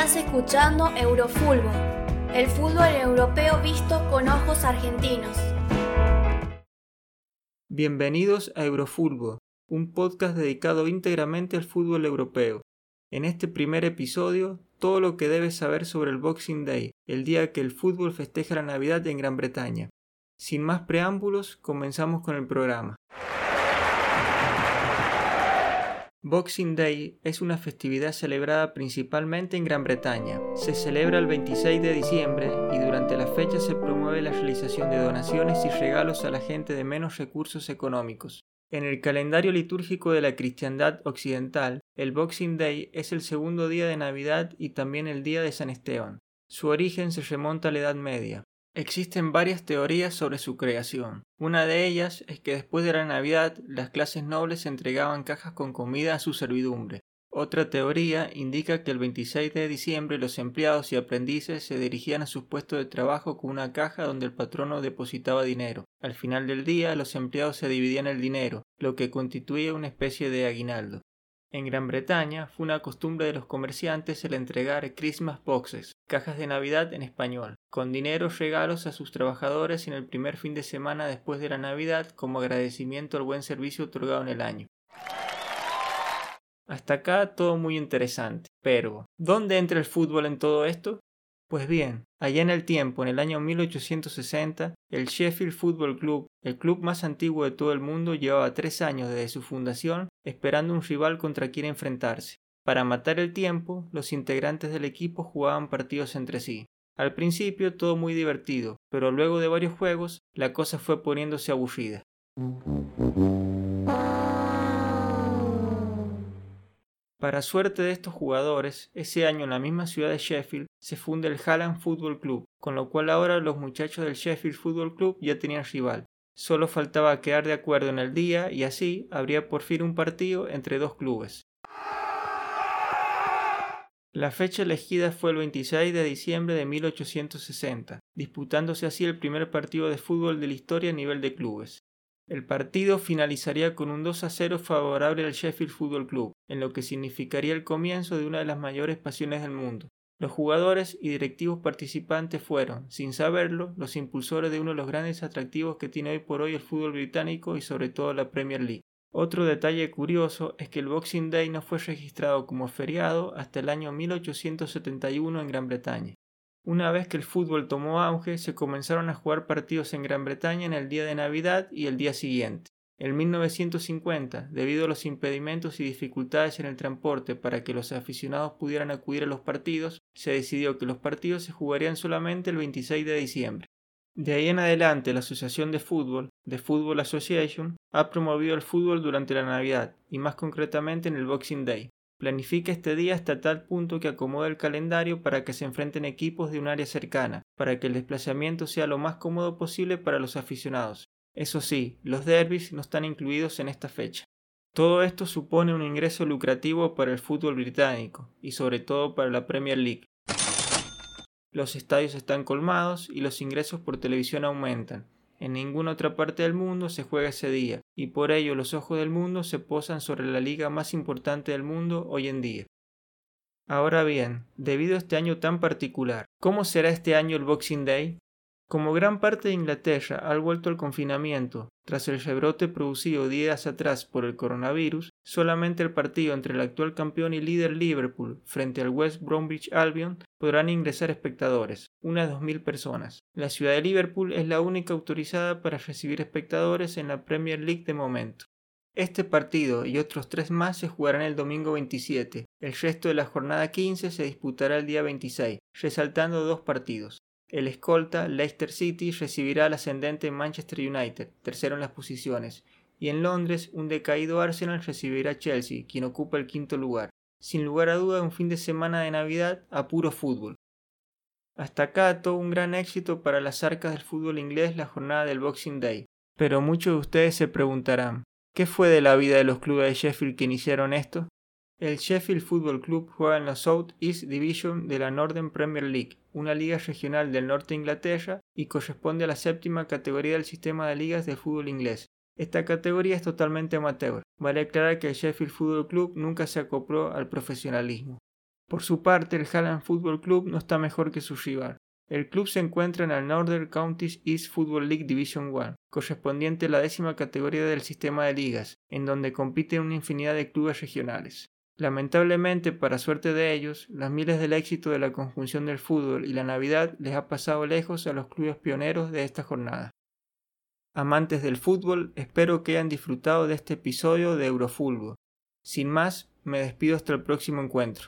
Estás escuchando Eurofútbol, el fútbol europeo visto con ojos argentinos. Bienvenidos a Eurofútbol, un podcast dedicado íntegramente al fútbol europeo. En este primer episodio, todo lo que debes saber sobre el Boxing Day, el día que el fútbol festeja la Navidad en Gran Bretaña. Sin más preámbulos, comenzamos con el programa. Boxing Day es una festividad celebrada principalmente en Gran Bretaña. Se celebra el 26 de diciembre y durante la fecha se promueve la realización de donaciones y regalos a la gente de menos recursos económicos. En el calendario litúrgico de la cristiandad occidental, el Boxing Day es el segundo día de Navidad y también el día de San Esteban. Su origen se remonta a la Edad Media. Existen varias teorías sobre su creación. Una de ellas es que después de la Navidad las clases nobles entregaban cajas con comida a su servidumbre. Otra teoría indica que el 26 de diciembre los empleados y aprendices se dirigían a sus puestos de trabajo con una caja donde el patrono depositaba dinero. Al final del día los empleados se dividían el dinero, lo que constituía una especie de aguinaldo. En Gran Bretaña fue una costumbre de los comerciantes el entregar Christmas boxes, cajas de Navidad en español, con dinero regalos a sus trabajadores en el primer fin de semana después de la Navidad como agradecimiento al buen servicio otorgado en el año. Hasta acá todo muy interesante, pero ¿dónde entra el fútbol en todo esto? Pues bien, allá en el tiempo, en el año 1860, el Sheffield Football Club, el club más antiguo de todo el mundo, llevaba tres años desde su fundación esperando un rival contra quien enfrentarse. Para matar el tiempo, los integrantes del equipo jugaban partidos entre sí. Al principio todo muy divertido, pero luego de varios juegos la cosa fue poniéndose aburrida. Para suerte de estos jugadores, ese año en la misma ciudad de Sheffield se funda el Hallam Football Club, con lo cual ahora los muchachos del Sheffield Football Club ya tenían rival. Solo faltaba quedar de acuerdo en el día y así habría por fin un partido entre dos clubes. La fecha elegida fue el 26 de diciembre de 1860, disputándose así el primer partido de fútbol de la historia a nivel de clubes. El partido finalizaría con un 2 a 0 favorable al Sheffield Football Club, en lo que significaría el comienzo de una de las mayores pasiones del mundo. Los jugadores y directivos participantes fueron, sin saberlo, los impulsores de uno de los grandes atractivos que tiene hoy por hoy el fútbol británico y sobre todo la Premier League. Otro detalle curioso es que el Boxing Day no fue registrado como feriado hasta el año 1871 en Gran Bretaña. Una vez que el fútbol tomó auge, se comenzaron a jugar partidos en Gran Bretaña en el día de Navidad y el día siguiente. En 1950, debido a los impedimentos y dificultades en el transporte para que los aficionados pudieran acudir a los partidos, se decidió que los partidos se jugarían solamente el 26 de diciembre. De ahí en adelante, la Asociación de Fútbol, The Football Association, ha promovido el fútbol durante la Navidad y más concretamente en el Boxing Day. Planifica este día hasta tal punto que acomoda el calendario para que se enfrenten equipos de un área cercana, para que el desplazamiento sea lo más cómodo posible para los aficionados. Eso sí, los derbis no están incluidos en esta fecha. Todo esto supone un ingreso lucrativo para el fútbol británico y sobre todo para la Premier League. Los estadios están colmados y los ingresos por televisión aumentan, en ninguna otra parte del mundo se juega ese día, y por ello los ojos del mundo se posan sobre la liga más importante del mundo hoy en día. Ahora bien, debido a este año tan particular, ¿cómo será este año el Boxing Day? Como gran parte de Inglaterra ha vuelto al confinamiento tras el rebrote producido días atrás por el coronavirus, solamente el partido entre el actual campeón y líder Liverpool frente al West Bromwich Albion podrán ingresar espectadores, unas 2.000 personas. La ciudad de Liverpool es la única autorizada para recibir espectadores en la Premier League de momento. Este partido y otros tres más se jugarán el domingo 27. El resto de la jornada 15 se disputará el día 26, resaltando dos partidos. El escolta Leicester City recibirá al ascendente Manchester United, tercero en las posiciones, y en Londres un decaído Arsenal recibirá a Chelsea, quien ocupa el quinto lugar. Sin lugar a duda un fin de semana de Navidad a puro fútbol. Hasta acá todo un gran éxito para las arcas del fútbol inglés la jornada del Boxing Day. Pero muchos de ustedes se preguntarán, ¿qué fue de la vida de los clubes de Sheffield que iniciaron esto? El Sheffield Football Club juega en la South East Division de la Northern Premier League, una liga regional del norte de Inglaterra y corresponde a la séptima categoría del sistema de ligas de fútbol inglés. Esta categoría es totalmente amateur. Vale aclarar que el Sheffield Football Club nunca se acopló al profesionalismo. Por su parte, el Halland Football Club no está mejor que su rival. El club se encuentra en la Northern Counties East Football League Division 1, correspondiente a la décima categoría del sistema de ligas, en donde compiten una infinidad de clubes regionales. Lamentablemente, para suerte de ellos, las miles del éxito de la conjunción del fútbol y la Navidad les ha pasado lejos a los clubes pioneros de esta jornada. Amantes del fútbol, espero que hayan disfrutado de este episodio de Eurofútbol. Sin más, me despido hasta el próximo encuentro.